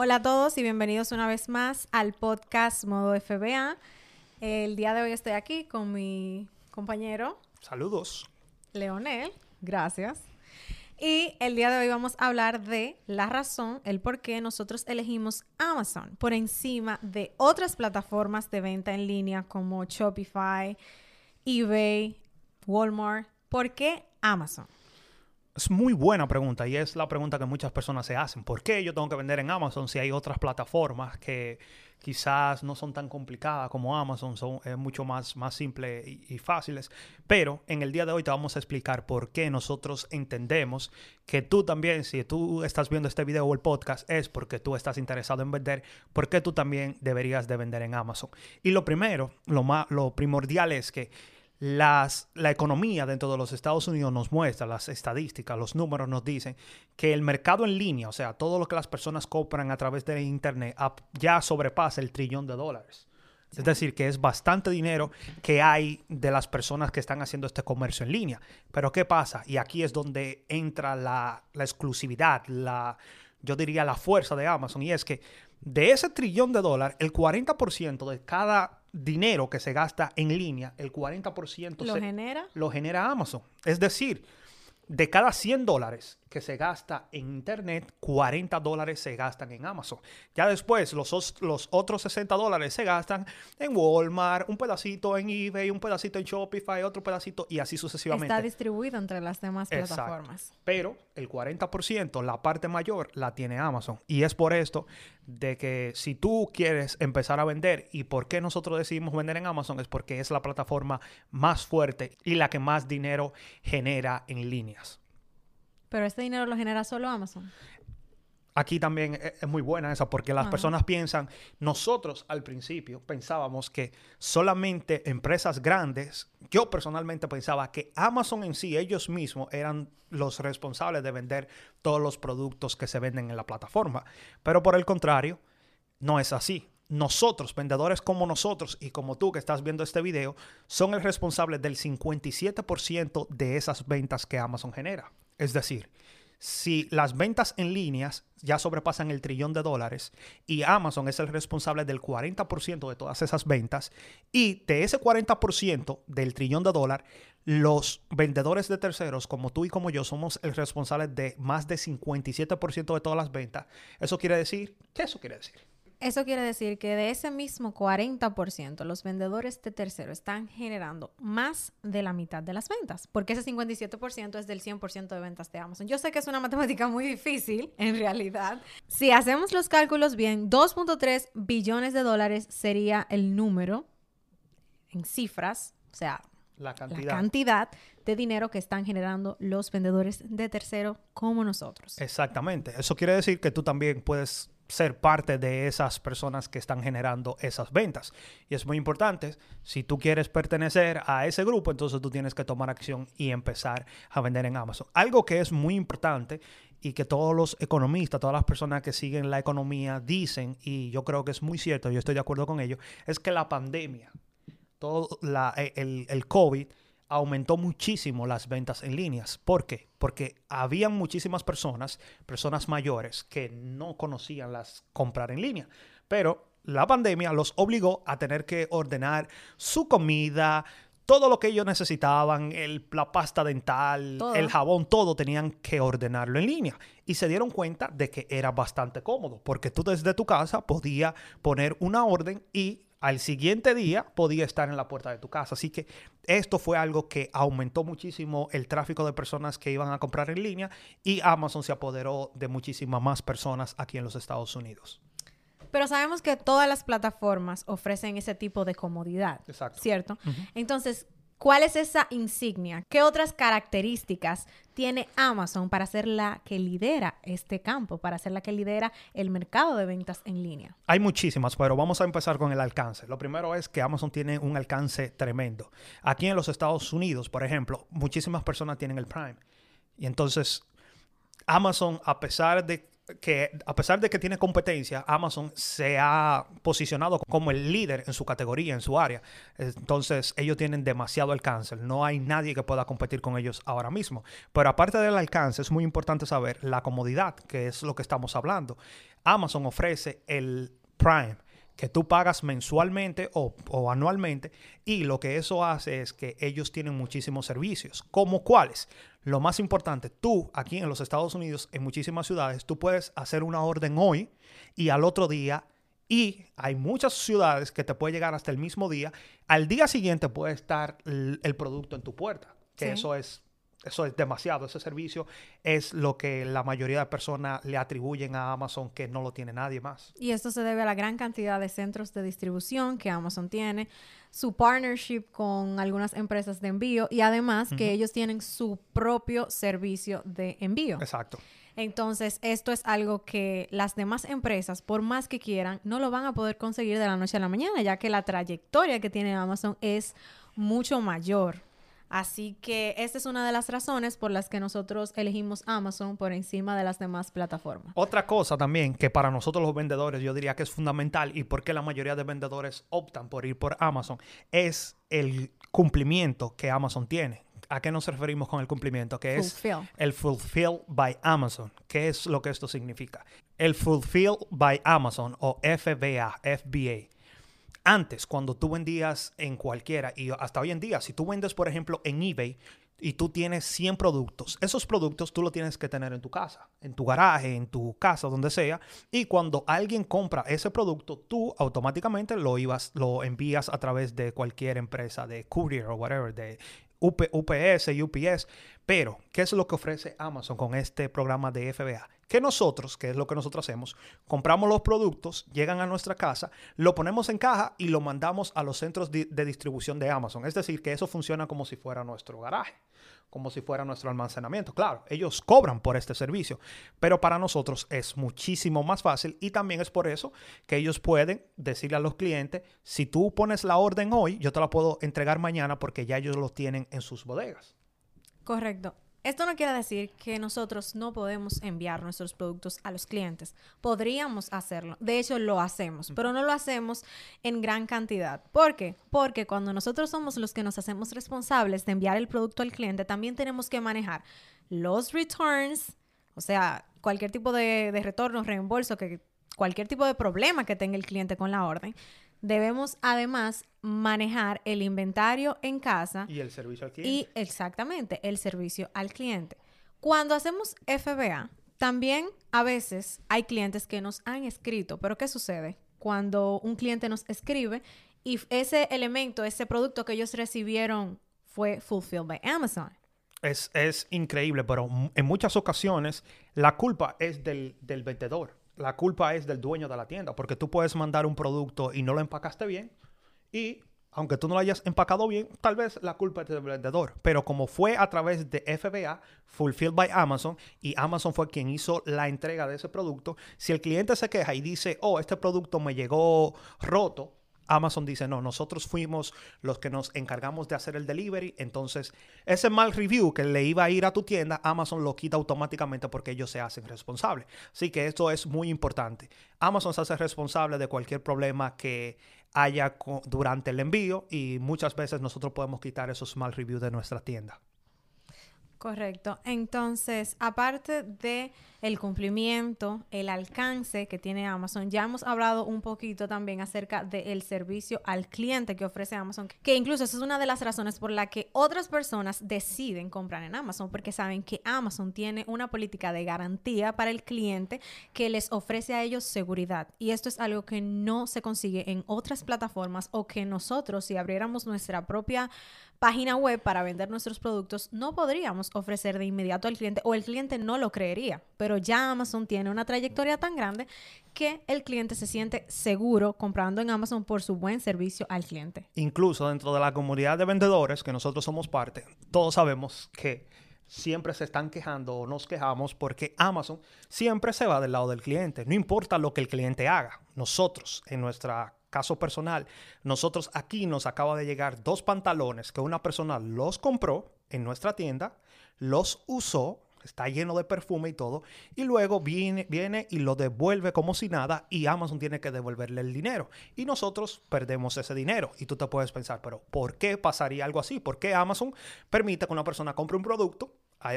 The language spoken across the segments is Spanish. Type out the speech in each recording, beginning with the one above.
Hola a todos y bienvenidos una vez más al podcast Modo FBA. El día de hoy estoy aquí con mi compañero. Saludos. Leonel, gracias. Y el día de hoy vamos a hablar de la razón, el por qué nosotros elegimos Amazon por encima de otras plataformas de venta en línea como Shopify, eBay, Walmart. ¿Por qué Amazon? Es muy buena pregunta y es la pregunta que muchas personas se hacen. ¿Por qué yo tengo que vender en Amazon si hay otras plataformas que quizás no son tan complicadas como Amazon, son mucho más, más simples y, fáciles? Pero en el día de hoy te vamos a explicar por qué nosotros entendemos que tú también, si tú estás viendo este video o el podcast, es porque tú estás interesado en vender, por qué tú también deberías de vender en Amazon. Y lo primero, lo, más, lo primordial es que las, la economía dentro de los Estados Unidos nos muestra, las estadísticas, los números nos dicen que el mercado en línea, o sea, todo lo que las personas compran a través de Internet, ya sobrepasa el trillón de dólares. Es decir, que es bastante dinero que hay de las personas que están haciendo este comercio en línea. Pero ¿qué pasa? Y aquí es donde entra la, la exclusividad, la, yo diría la fuerza de Amazon. Y es que de ese trillón de dólares, el 40% de cada dinero que se gasta en línea, el 40% ¿Lo genera? Lo genera Amazon. Es decir, de cada 100 dólares que se gasta en Internet, 40 dólares se gastan en Amazon. Ya después, los, los otros 60 dólares se gastan en Walmart, un pedacito en eBay, un pedacito en Shopify, otro pedacito y así sucesivamente. Está distribuido entre las demás plataformas. Pero el 40%, la parte mayor, la tiene Amazon. Y es por esto de que si tú quieres empezar a vender y por qué nosotros decidimos vender en Amazon es porque es la plataforma más fuerte y la que más dinero genera en líneas. Pero este dinero lo genera solo Amazon. Aquí también e-, es muy buena esa, porque las personas piensan, nosotros al principio pensábamos que solamente empresas grandes, yo personalmente pensaba que Amazon en sí, ellos mismos eran los responsables de vender todos los productos que se venden en la plataforma. Pero por el contrario, no es así. Nosotros, vendedores como nosotros y como tú que estás viendo este video, son el responsable del 57% de esas ventas que Amazon genera. Es decir, si las ventas en líneas ya sobrepasan el trillón de dólares y Amazon es el responsable del 40% de todas esas ventas y de ese 40% del trillón de dólares, los vendedores de terceros como tú y como yo somos el responsable de más de 57% de todas las ventas, eso quiere decir, ¿qué eso quiere decir? Eso quiere decir que de ese mismo 40%, los vendedores de tercero están generando más de la mitad de las ventas, porque ese 57% es del 100% de ventas de Amazon. Yo sé que es una matemática muy difícil, en realidad. Si hacemos los cálculos bien, 2.3 billones de dólares sería el número en cifras, o sea, la cantidad. la cantidad. de dinero que están generando los vendedores de tercero como nosotros. Exactamente. Eso quiere decir que tú también puedes ser parte de esas personas que están generando esas ventas. Y es muy importante, si tú quieres pertenecer a ese grupo, entonces tú tienes que tomar acción y empezar a vender en Amazon. Algo que es muy importante y que todos los economistas, todas las personas que siguen la economía dicen, y yo creo que es muy cierto, yo estoy de acuerdo con ello, es que la pandemia, todo la, el, el COVID, aumentó muchísimo las ventas en líneas. ¿Por qué? Porque habían muchísimas personas, personas mayores, que no conocían las comprar en línea. Pero la pandemia los obligó a tener que ordenar su comida, todo lo que ellos necesitaban, el, la pasta dental, el jabón, todo tenían que ordenarlo en línea. Y se dieron cuenta de que era bastante cómodo, porque tú desde tu casa podías poner una orden y al siguiente día podía estar en la puerta de tu casa. Así que esto fue algo que aumentó muchísimo el tráfico de personas que iban a comprar en línea y Amazon se apoderó de muchísimas más personas aquí en los Estados Unidos. Pero sabemos que todas las plataformas ofrecen ese tipo de comodidad, Exacto. ¿cierto? Entonces, ¿Cuál es esa insignia? ¿Qué otras características tiene Amazon para ser la que lidera este campo, para ser la que lidera el mercado de ventas en línea? Hay muchísimas, pero vamos a empezar con el alcance. Lo primero es que Amazon tiene un alcance tremendo. Aquí en los Estados Unidos, por ejemplo, muchísimas personas tienen el Prime. Y entonces Amazon, a pesar de que a pesar de que tiene competencia, Amazon se ha posicionado como el líder en su categoría, en su área. Entonces, ellos tienen demasiado alcance. No hay nadie que pueda competir con ellos ahora mismo. Pero aparte del alcance, es muy importante saber la comodidad, que es lo que estamos hablando. Amazon ofrece el Prime que tú pagas mensualmente o, anualmente y lo que eso hace es que ellos tienen muchísimos servicios. ¿Como cuáles? Lo más importante, tú aquí en los Estados Unidos, en muchísimas ciudades, tú puedes hacer una orden hoy y al otro día y hay muchas ciudades que te puede llegar hasta el mismo día. Al día siguiente puede estar el, producto en tu puerta, que eso es eso es demasiado. Ese servicio es lo que la mayoría de personas le atribuyen a Amazon que no lo tiene nadie más. Y esto se debe a la gran cantidad de centros de distribución que Amazon tiene, su partnership con algunas empresas de envío y además que ellos tienen su propio servicio de envío. Exacto. Entonces, esto es algo que las demás empresas, por más que quieran, no lo van a poder conseguir de la noche a la mañana, ya que la trayectoria que tiene Amazon es mucho mayor. Así que esta es una de las razones por las que nosotros elegimos Amazon por encima de las demás plataformas. Otra cosa también que para nosotros los vendedores yo diría que es fundamental y por qué la mayoría de vendedores optan por ir por Amazon es el cumplimiento que Amazon tiene. ¿A qué nos referimos con el cumplimiento? Que es el Fulfill by Amazon. ¿Qué es lo que esto significa? El Fulfill by Amazon o FBA, FBA antes, cuando tú vendías en cualquiera, y hasta hoy en día, si tú vendes, por ejemplo, en eBay y tú tienes 100 productos, esos productos tú los tienes que tener en tu casa, en tu garaje, en tu casa, donde sea, y cuando alguien compra ese producto, tú automáticamente lo, ibas, lo envías a través de cualquier empresa de courier o whatever, de UPS, UPS. Pero, ¿qué es lo que ofrece Amazon con este programa de FBA? Que nosotros, que es lo que nosotros hacemos, compramos los productos, llegan a nuestra casa, lo ponemos en caja y lo mandamos a los centros de, distribución de Amazon. Es decir, que eso funciona como si fuera nuestro garaje, como si fuera nuestro almacenamiento. Claro, ellos cobran por este servicio, pero para nosotros es muchísimo más fácil y también es por eso que ellos pueden decirle a los clientes, si tú pones la orden hoy, yo te la puedo entregar mañana porque ya ellos lo tienen en sus bodegas. Correcto. Esto no quiere decir que nosotros no podemos enviar nuestros productos a los clientes. Podríamos hacerlo. De hecho, lo hacemos, pero no lo hacemos en gran cantidad. ¿Por qué? Porque cuando nosotros somos los que nos hacemos responsables de enviar el producto al cliente, también tenemos que manejar los returns, o sea, cualquier tipo de, de retorno, reembolso, que cualquier tipo de problema que tenga el cliente con la orden. Debemos además manejar el inventario en casa. Y el servicio al cliente. Y exactamente, el servicio al cliente. Cuando hacemos FBA, también a veces hay clientes que nos han escrito, pero ¿qué sucede? Cuando un cliente nos escribe y ese elemento, ese producto que ellos recibieron fue fulfilled by Amazon. Es, es increíble, pero en muchas ocasiones la culpa es del, del vendedor la culpa es del dueño de la tienda, porque tú puedes mandar un producto y no lo empacaste bien y aunque tú no lo hayas empacado bien, tal vez la culpa es del vendedor. Pero como fue a través de FBA, Fulfilled by Amazon, y Amazon fue quien hizo la entrega de ese producto, si el cliente se queja y dice, oh, este producto me llegó roto, Amazon dice, no, nosotros fuimos los que nos encargamos de hacer el delivery, entonces ese mal review que le iba a ir a tu tienda, Amazon lo quita automáticamente porque ellos se hacen responsables. Así que esto es muy importante. Amazon se hace responsable de cualquier problema que haya durante el envío y muchas veces nosotros podemos quitar esos mal reviews de nuestra tienda. Correcto. Entonces, aparte de el cumplimiento, el alcance que tiene Amazon, ya hemos hablado un poquito también acerca del servicio al cliente que ofrece Amazon, que incluso esa es una de las razones por la que otras personas deciden comprar en Amazon, porque saben que Amazon tiene una política de garantía para el cliente que les ofrece a ellos seguridad. Y esto es algo que no se consigue en otras plataformas o que nosotros, si abriéramos nuestra propia página web para vender nuestros productos, no podríamos ofrecer de inmediato al cliente o el cliente no lo creería. Pero ya Amazon tiene una trayectoria tan grande que el cliente se siente seguro comprando en Amazon por su buen servicio al cliente. Incluso dentro de la comunidad de vendedores que nosotros somos parte, todos sabemos que siempre se están quejando o nos quejamos porque Amazon siempre se va del lado del cliente. No importa lo que el cliente haga. Nosotros, en nuestra caso personal, nosotros aquí nos acaba de llegar dos pantalones que una persona los compró en nuestra tienda, los usó, está lleno de perfume y todo, y luego viene, viene y lo devuelve como si nada y Amazon tiene que devolverle el dinero. Y nosotros perdemos ese dinero. Y tú te puedes pensar, pero ¿por qué pasaría algo así? ¿Por qué Amazon permite que una persona compre un producto?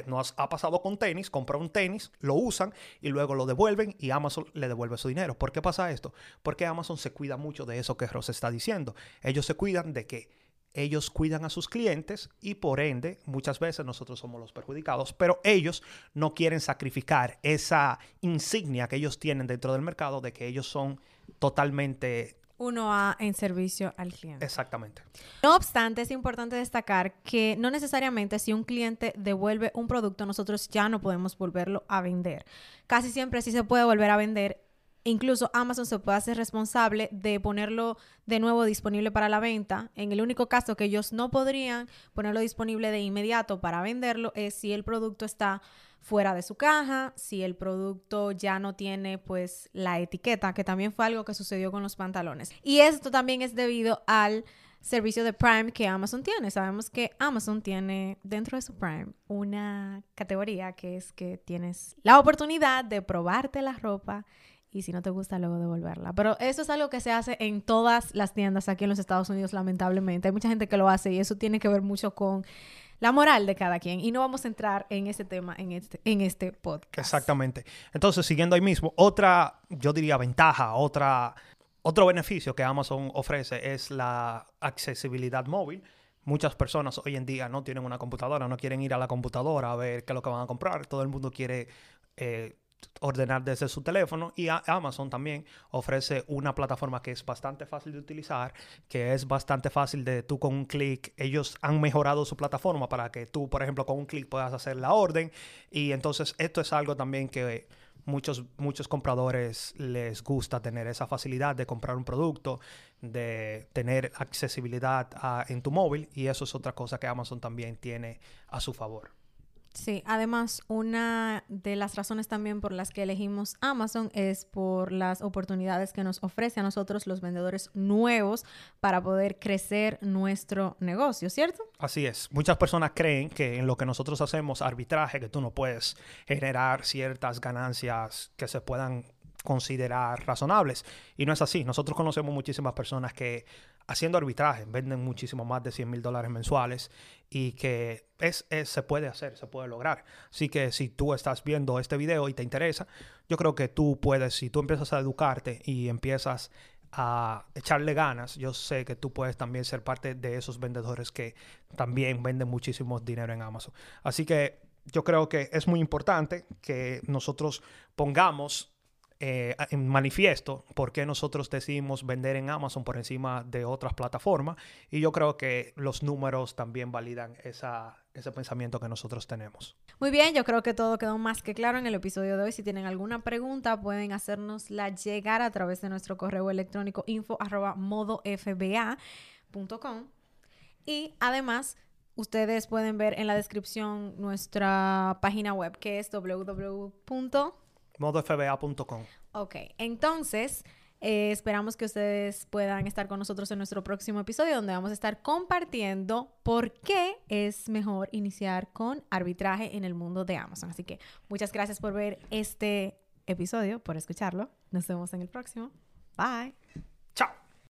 Nos ha pasado con tenis, compra un tenis, lo usan y luego lo devuelven y Amazon le devuelve su dinero. ¿Por qué pasa esto? Porque Amazon se cuida mucho de eso que Ross está diciendo. Ellos se cuidan de que ellos cuidan a sus clientes y por ende muchas veces nosotros somos los perjudicados, pero ellos no quieren sacrificar esa insignia que ellos tienen dentro del mercado de que ellos son totalmente uno a en servicio al cliente. Exactamente. No obstante, es importante destacar que no necesariamente si un cliente devuelve un producto, nosotros ya no podemos volverlo a vender. Casi siempre sí se puede volver a vender. Incluso Amazon se puede hacer responsable de ponerlo de nuevo disponible para la venta. En el único caso que ellos no podrían ponerlo disponible de inmediato para venderlo es si el producto está fuera de su caja, si el producto ya no tiene pues la etiqueta, que también fue algo que sucedió con los pantalones. Y esto también es debido al servicio de Prime que Amazon tiene. Sabemos que Amazon tiene dentro de su Prime una categoría que es que tienes la oportunidad de probarte la ropa y si no te gusta luego devolverla. Pero eso es algo que se hace en todas las tiendas aquí en los Estados Unidos, lamentablemente. Hay mucha gente que lo hace y eso tiene que ver mucho con la moral de cada quien. Y no vamos a entrar en ese tema en este, en este podcast. Exactamente. Entonces, siguiendo ahí mismo, otra, yo diría, ventaja, otra, otro beneficio que Amazon ofrece es la accesibilidad móvil. Muchas personas hoy en día no tienen una computadora, no quieren ir a la computadora a ver qué es lo que van a comprar. Todo el mundo quiere eh, ordenar desde su teléfono y Amazon también ofrece una plataforma que es bastante fácil de utilizar, que es bastante fácil de tú con un clic, ellos han mejorado su plataforma para que tú, por ejemplo, con un clic puedas hacer la orden y entonces esto es algo también que muchos, muchos compradores les gusta tener esa facilidad de comprar un producto, de tener accesibilidad en tu móvil y eso es otra cosa que Amazon también tiene a su favor. Sí, además una de las razones también por las que elegimos Amazon es por las oportunidades que nos ofrece a nosotros los vendedores nuevos para poder crecer nuestro negocio, ¿cierto? Así es. Muchas personas creen que en lo que nosotros hacemos arbitraje, que tú no puedes generar ciertas ganancias que se puedan considerar razonables. Y no es así. Nosotros conocemos muchísimas personas que haciendo arbitraje venden muchísimo más de 100 mil dólares mensuales y que es, se puede hacer, se puede lograr. Así que si tú estás viendo este video y te interesa, yo creo que tú puedes, si tú empiezas a educarte y empiezas a echarle ganas, yo sé que tú puedes también ser parte de esos vendedores que también venden muchísimo dinero en Amazon. Así que yo creo que es muy importante que nosotros pongamos eh, en manifiesto por qué nosotros decidimos vender en Amazon por encima de otras plataformas. Y yo creo que los números también validan ese pensamiento que nosotros tenemos. Muy bien, yo creo que todo quedó más que claro en el episodio de hoy. Si tienen alguna pregunta, pueden hacernosla llegar a través de nuestro correo electrónico info arroba modofba.com. Y además, ustedes pueden ver en la descripción nuestra página web que es www modofba.com. Ok, entonces eh, esperamos que ustedes puedan estar con nosotros en nuestro próximo episodio donde vamos a estar compartiendo por qué es mejor iniciar con arbitraje en el mundo de Amazon. Así que muchas gracias por ver este episodio, por escucharlo. Nos vemos en el próximo. Bye.